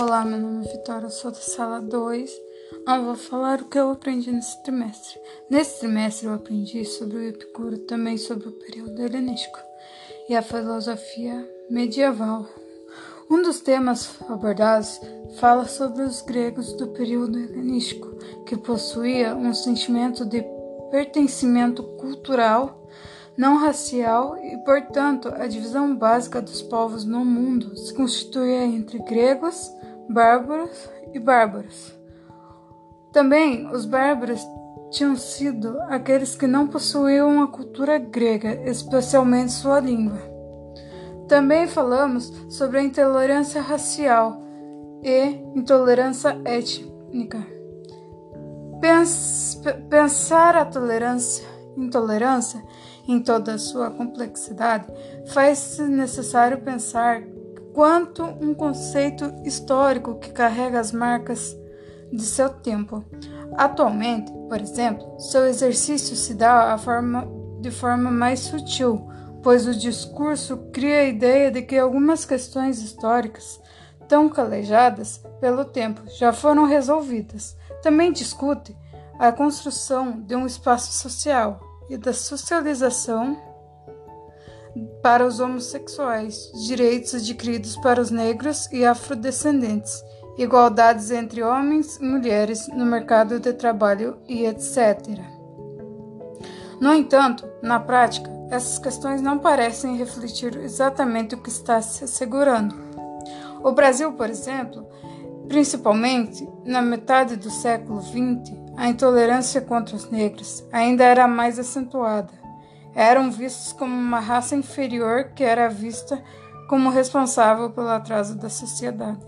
Olá, meu nome é Vitória, sou da sala 2. Eu vou falar o que eu aprendi nesse trimestre. Nesse trimestre eu aprendi sobre o Epicuro, também sobre o período helenístico e a filosofia medieval. Um dos temas abordados fala sobre os gregos do período helenístico, que possuía um sentimento de pertencimento cultural não racial e, portanto, a divisão básica dos povos no mundo se constituía entre gregos, bárbaros e bárbaros. Também os bárbaros tinham sido aqueles que não possuíam uma cultura grega, especialmente sua língua. Também falamos sobre a intolerância racial e intolerância étnica. Pens pensar a tolerância, intolerância em toda a sua complexidade, faz-se necessário pensar quanto um conceito histórico que carrega as marcas de seu tempo. Atualmente, por exemplo, seu exercício se dá forma, de forma mais sutil, pois o discurso cria a ideia de que algumas questões históricas, tão calejadas pelo tempo, já foram resolvidas. Também discute a construção de um espaço social, e da socialização para os homossexuais, direitos adquiridos para os negros e afrodescendentes, igualdades entre homens e mulheres no mercado de trabalho e etc. No entanto, na prática, essas questões não parecem refletir exatamente o que está se assegurando. O Brasil, por exemplo, principalmente na metade do século XX, a intolerância contra os negros ainda era mais acentuada. Eram vistos como uma raça inferior que era vista como responsável pelo atraso da sociedade.